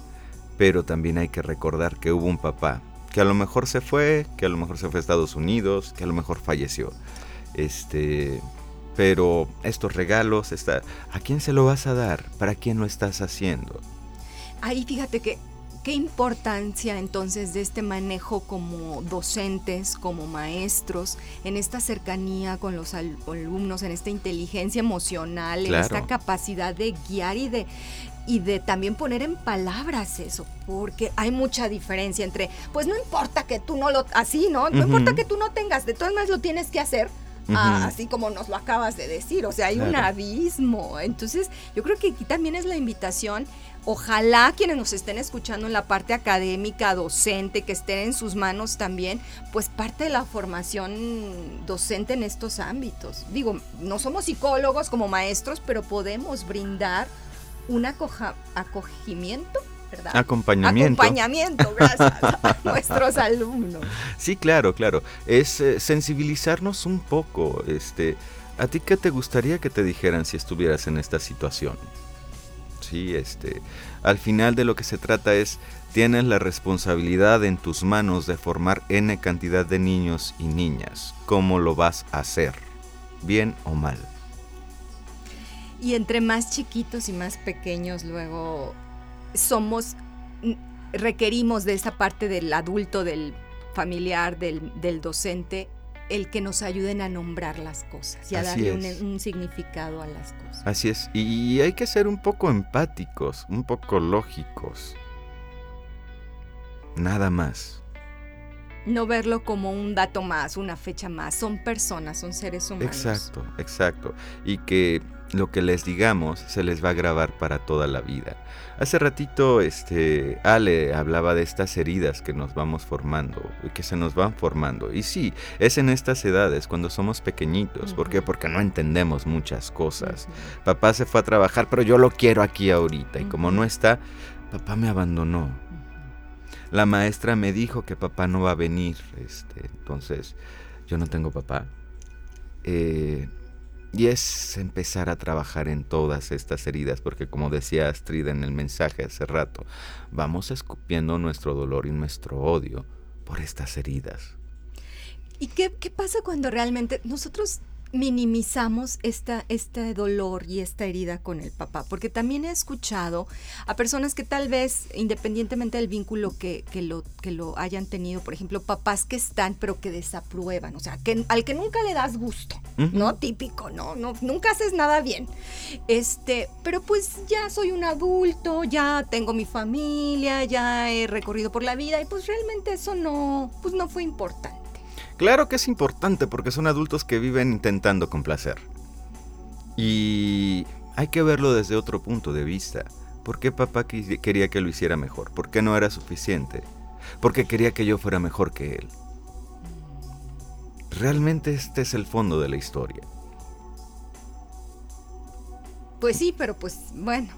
Pero también hay que recordar que hubo un papá, que a lo mejor se fue, que a lo mejor se fue a Estados Unidos, que a lo mejor falleció. Este, pero estos regalos, está, ¿a quién se lo vas a dar? ¿Para quién lo estás haciendo? Ahí fíjate que ¿Qué importancia entonces de este manejo como docentes, como maestros, en esta cercanía con los alumnos, en esta inteligencia emocional, en esta capacidad de guiar y de y de también poner en palabras eso, porque hay mucha diferencia entre, pues no importa que tú no lo, así, ¿no? No importa que tú no tengas, de todas maneras lo tienes que hacer, así como nos lo acabas de decir, o sea, hay un abismo. Entonces, yo creo que aquí también es la invitación, ojalá quienes nos estén escuchando en la parte académica, docente, que estén en sus manos también, pues parte de la formación docente en estos ámbitos. Digo, no somos psicólogos como maestros, pero podemos brindar un acogimiento, ¿verdad? Acompañamiento. Acompañamiento, gracias a nuestros alumnos. Sí, claro, claro. Es eh, sensibilizarnos un poco. Este, ¿A ti qué te gustaría que te dijeran si estuvieras en esta situación? Sí, este, al final de lo que se trata es, tienes la responsabilidad en tus manos de formar N cantidad de niños y niñas. ¿Cómo lo vas a hacer? ¿Bien o mal? Y entre más chiquitos y más pequeños luego somos, requerimos de esa parte del adulto, del familiar, del, docente, el que nos ayuden a nombrar las cosas y a darle un, significado a las cosas. Así es, y hay que ser un poco empáticos, un poco lógicos. Nada más. No verlo como un dato más, una fecha más. Son personas, son seres humanos. Exacto, exacto. Y que lo que les digamos se les va a grabar para toda la vida. Hace ratito este Ale hablaba de estas heridas que nos vamos formando y que se nos van formando. Y sí, es en estas edades cuando somos pequeñitos, ¿por qué? Porque no entendemos muchas cosas. Papá se fue a trabajar, pero yo lo quiero aquí ahorita y como no está, papá me abandonó. La maestra me dijo que papá no va a venir, este, entonces yo no tengo papá. Eh, y es empezar a trabajar en todas estas heridas, porque como decía Astrid en el mensaje hace rato, vamos escupiendo nuestro dolor y nuestro odio por estas heridas. ¿Y qué, qué pasa cuando realmente nosotros minimizamos esta, este dolor y esta herida con el papá, porque también he escuchado a personas que tal vez, independientemente del vínculo que, que, lo, que lo hayan tenido, por ejemplo, papás que están pero que desaprueban, o sea, que, al que nunca le das gusto, ¿no? Típico, ¿no? ¿no? Nunca haces nada bien. Este, pero pues ya soy un adulto, ya tengo mi familia, ya he recorrido por la vida y pues realmente eso no, pues no fue importante. Claro que es importante porque son adultos que viven intentando complacer. Y hay que verlo desde otro punto de vista. ¿Por qué papá quería que lo hiciera mejor? ¿Por qué no era suficiente? Porque quería que yo fuera mejor que él. Realmente este es el fondo de la historia. Pues sí, pero pues bueno,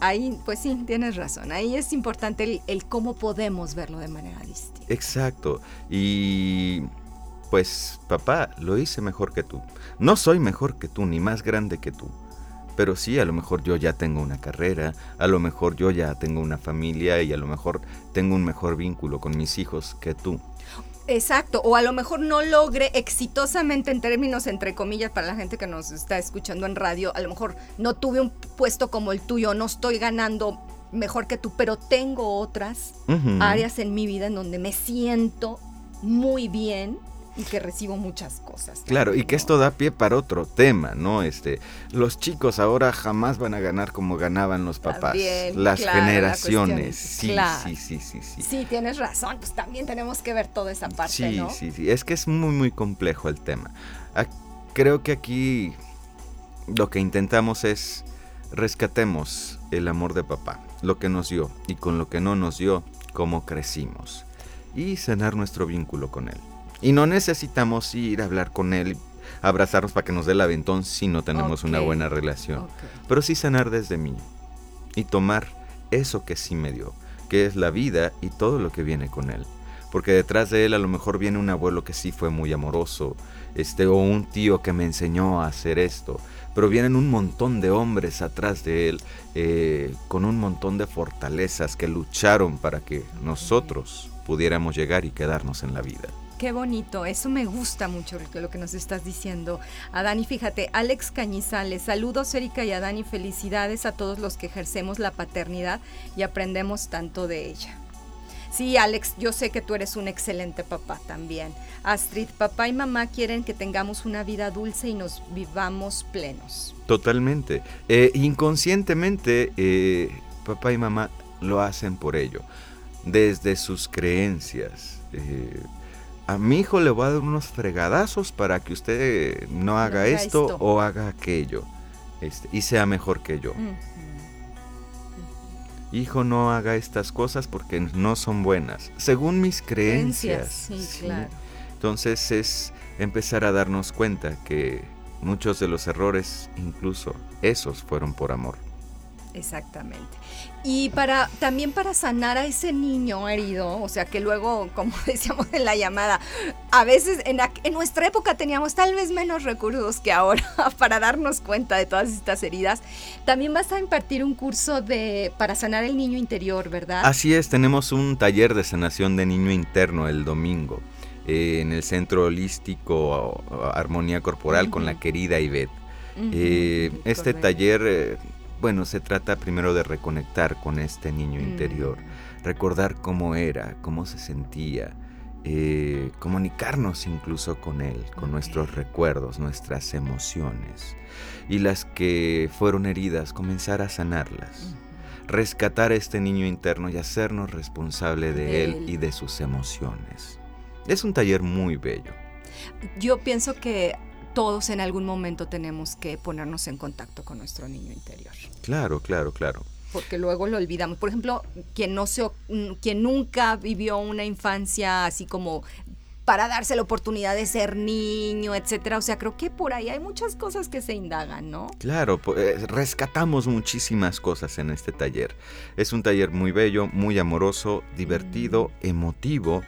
ahí pues sí, tienes razón. Ahí es importante el, el cómo podemos verlo de manera distinta. Exacto. Y pues papá, lo hice mejor que tú. No soy mejor que tú, ni más grande que tú. Pero sí, a lo mejor yo ya tengo una carrera, a lo mejor yo ya tengo una familia y a lo mejor tengo un mejor vínculo con mis hijos que tú. Exacto, o a lo mejor no logre exitosamente en términos entre comillas para la gente que nos está escuchando en radio, a lo mejor no tuve un puesto como el tuyo, no estoy ganando mejor que tú, pero tengo otras áreas en mi vida en donde me siento muy bien y que recibo muchas cosas. Claro, y que esto da pie para otro tema, ¿no? Este, los chicos ahora jamás van a ganar como ganaban los papás, las generaciones. sí, sí, sí, sí, sí. Sí, tienes razón, pues también tenemos que ver toda esa parte, sí, ¿no? Sí, sí, es que es muy, muy complejo el tema. Creo que aquí lo que intentamos es rescatemos el amor de papá, lo que nos dio y con lo que no nos dio, cómo crecimos y sanar nuestro vínculo con él. Y no necesitamos ir a hablar con él, abrazarnos para que nos dé el aventón si no tenemos una buena relación. Pero sí sanar desde mí y tomar eso que sí me dio, que es la vida y todo lo que viene con él. Porque detrás de él a lo mejor viene un abuelo que sí fue muy amoroso, este, o un tío que me enseñó a hacer esto. Pero vienen un montón de hombres atrás de él, eh, con un montón de fortalezas que lucharon para que nosotros pudiéramos llegar y quedarnos en la vida. Qué bonito, eso me gusta mucho lo que nos estás diciendo. Adani, fíjate, Alex Cañizales, saludos Erika y Adani, felicidades a todos los que ejercemos la paternidad y aprendemos tanto de ella. Sí, Alex, yo sé que tú eres un excelente papá también. Astrid, papá y mamá quieren que tengamos una vida dulce y nos vivamos plenos. Totalmente. Eh, inconscientemente, eh, papá y mamá lo hacen por ello, desde sus creencias. Eh, a mi hijo le voy a dar unos fregadazos para que usted no haga, esto, o haga aquello este, y sea mejor que yo. Hijo, no haga estas cosas porque no son buenas, según mis creencias. Entonces es empezar a darnos cuenta que muchos de los errores, incluso esos, fueron por amor. Exactamente. Y para también para sanar a ese niño herido, o sea que luego, como decíamos en la llamada, a veces en, en, nuestra época teníamos tal vez menos recursos que ahora para darnos cuenta de todas estas heridas. También vas a impartir un curso de para sanar el niño interior, ¿verdad? Así es, tenemos un taller de sanación de niño interno el domingo eh, en el Centro Holístico Armonía Corporal con la querida Ivette. Eh, este taller eh, bueno, se trata primero de reconectar con este niño interior, mm. recordar cómo era, cómo se sentía, eh, comunicarnos incluso con él, con nuestros recuerdos, nuestras emociones, y las que fueron heridas, comenzar a sanarlas, rescatar a este niño interno y hacernos responsable de, él. y de sus emociones. Es un taller muy bello. Yo pienso que todos en algún momento tenemos que ponernos en contacto con nuestro niño interior. Claro, claro, claro. Porque luego lo olvidamos. Por ejemplo, quien, no se, quien nunca vivió una infancia así como para darse la oportunidad de ser niño, etcétera. O sea, creo que por ahí hay muchas cosas que se indagan, ¿no? Claro, eh, rescatamos muchísimas cosas en este taller. Es un taller muy bello, muy amoroso, divertido, emotivo,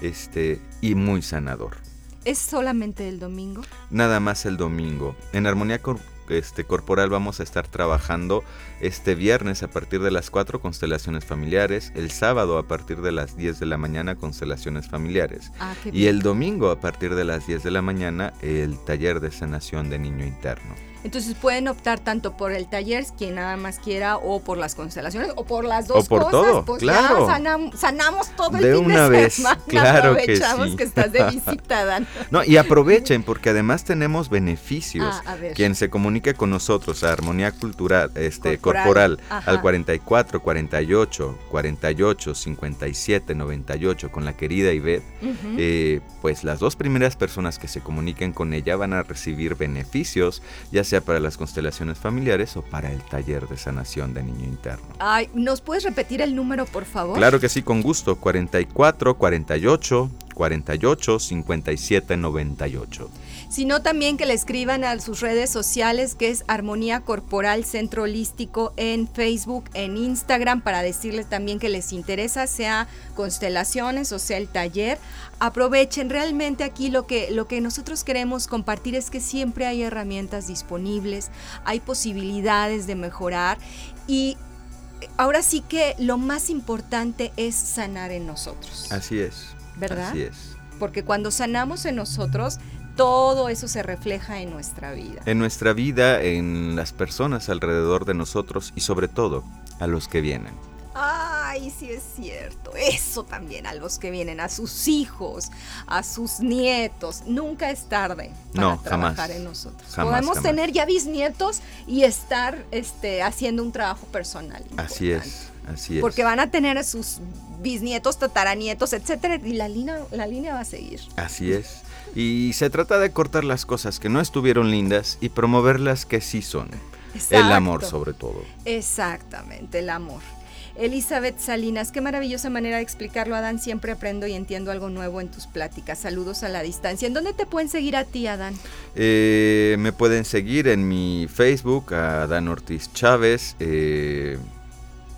este y muy sanador. ¿Es solamente el domingo? Nada más el domingo. En Armonía este, Corporal vamos a estar trabajando este viernes a partir de las 4 constelaciones familiares, el sábado a partir de las 10 de la mañana constelaciones familiares ah, y el domingo a partir de las 10 de la mañana el taller de sanación de niño interno. Entonces pueden optar tanto por el taller, quien nada más quiera, o por las constelaciones, o por las dos o por cosas. Todo, pues claro. sanamos todo el de fin una de vez, semana. Claro que, sí. que estás de visita, Dan. No, y aprovechen, porque además tenemos beneficios. Ah, quien se comunique con nosotros a Armonía Cultural, este, Corporal, al 44 48 48 57 98 con la querida Ivette, eh, pues las dos primeras personas que se comuniquen con ella van a recibir beneficios, ya sea para las constelaciones familiares o para el taller de sanación de niño interno. Ay, ¿nos puedes repetir el número, por favor? Claro que sí, con gusto. 44 48 48 57 98 sino también que le escriban a sus redes sociales que es Armonía Corporal Centro Holístico en Facebook, en Instagram, para decirles también que les interesa, sea constelaciones o sea el taller. Aprovechen, realmente aquí lo que, lo que nosotros queremos compartir es que siempre hay herramientas disponibles, hay posibilidades de mejorar y ahora sí que lo más importante es sanar en nosotros. Así es. ¿Verdad? Así es. Porque cuando sanamos en nosotros, todo eso se refleja en nuestra vida. En nuestra vida, en las personas alrededor de nosotros y sobre todo a los que vienen. Ay, sí es cierto. Eso también a los que vienen, a sus hijos, a sus nietos. Nunca es tarde para trabajar en nosotros. Podemos tener ya bisnietos y estar este, haciendo un trabajo personal. Así es, así es. Porque van a tener a sus bisnietos, tataranietos, etcétera, y la línea, la línea va a seguir. Así es. Y se trata de cortar las cosas que no estuvieron lindas y promover las que sí son. El amor sobre todo. Exactamente, el amor. Elizabeth Salinas, qué maravillosa manera de explicarlo, Adán. Siempre aprendo y entiendo algo nuevo en tus pláticas. Saludos a la distancia. ¿En dónde te pueden seguir a ti, Adán? Eh, me pueden seguir en mi Facebook, Adán Ortiz Chávez. Eh,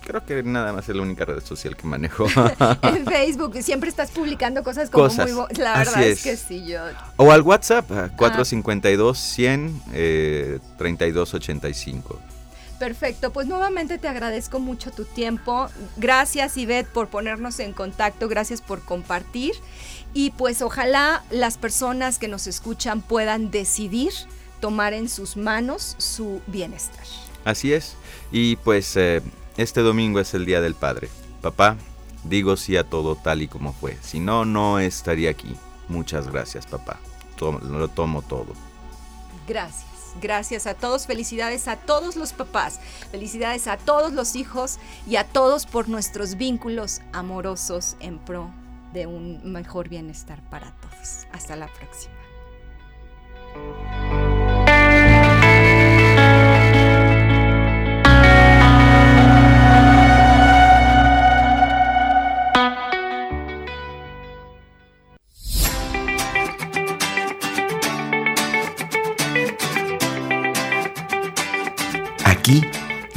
creo que nada más es la única red social que manejo. en Facebook, siempre estás publicando cosas como muy... La verdad es. que sí, yo... O al WhatsApp, 452 100 eh, 3285. Perfecto, pues nuevamente te agradezco mucho tu tiempo. Gracias Ivette por ponernos en contacto, gracias por compartir y pues ojalá las personas que nos escuchan puedan decidir tomar en sus manos su bienestar. Así es, y pues eh, este domingo es el Día del Padre. Papá, digo sí a todo tal y como fue, si no, no estaría aquí. Muchas gracias papá, lo tomo todo. Gracias. Gracias a todos, felicidades a todos los papás, felicidades a todos los hijos y a todos por nuestros vínculos amorosos en pro de un mejor bienestar para todos. Hasta la próxima.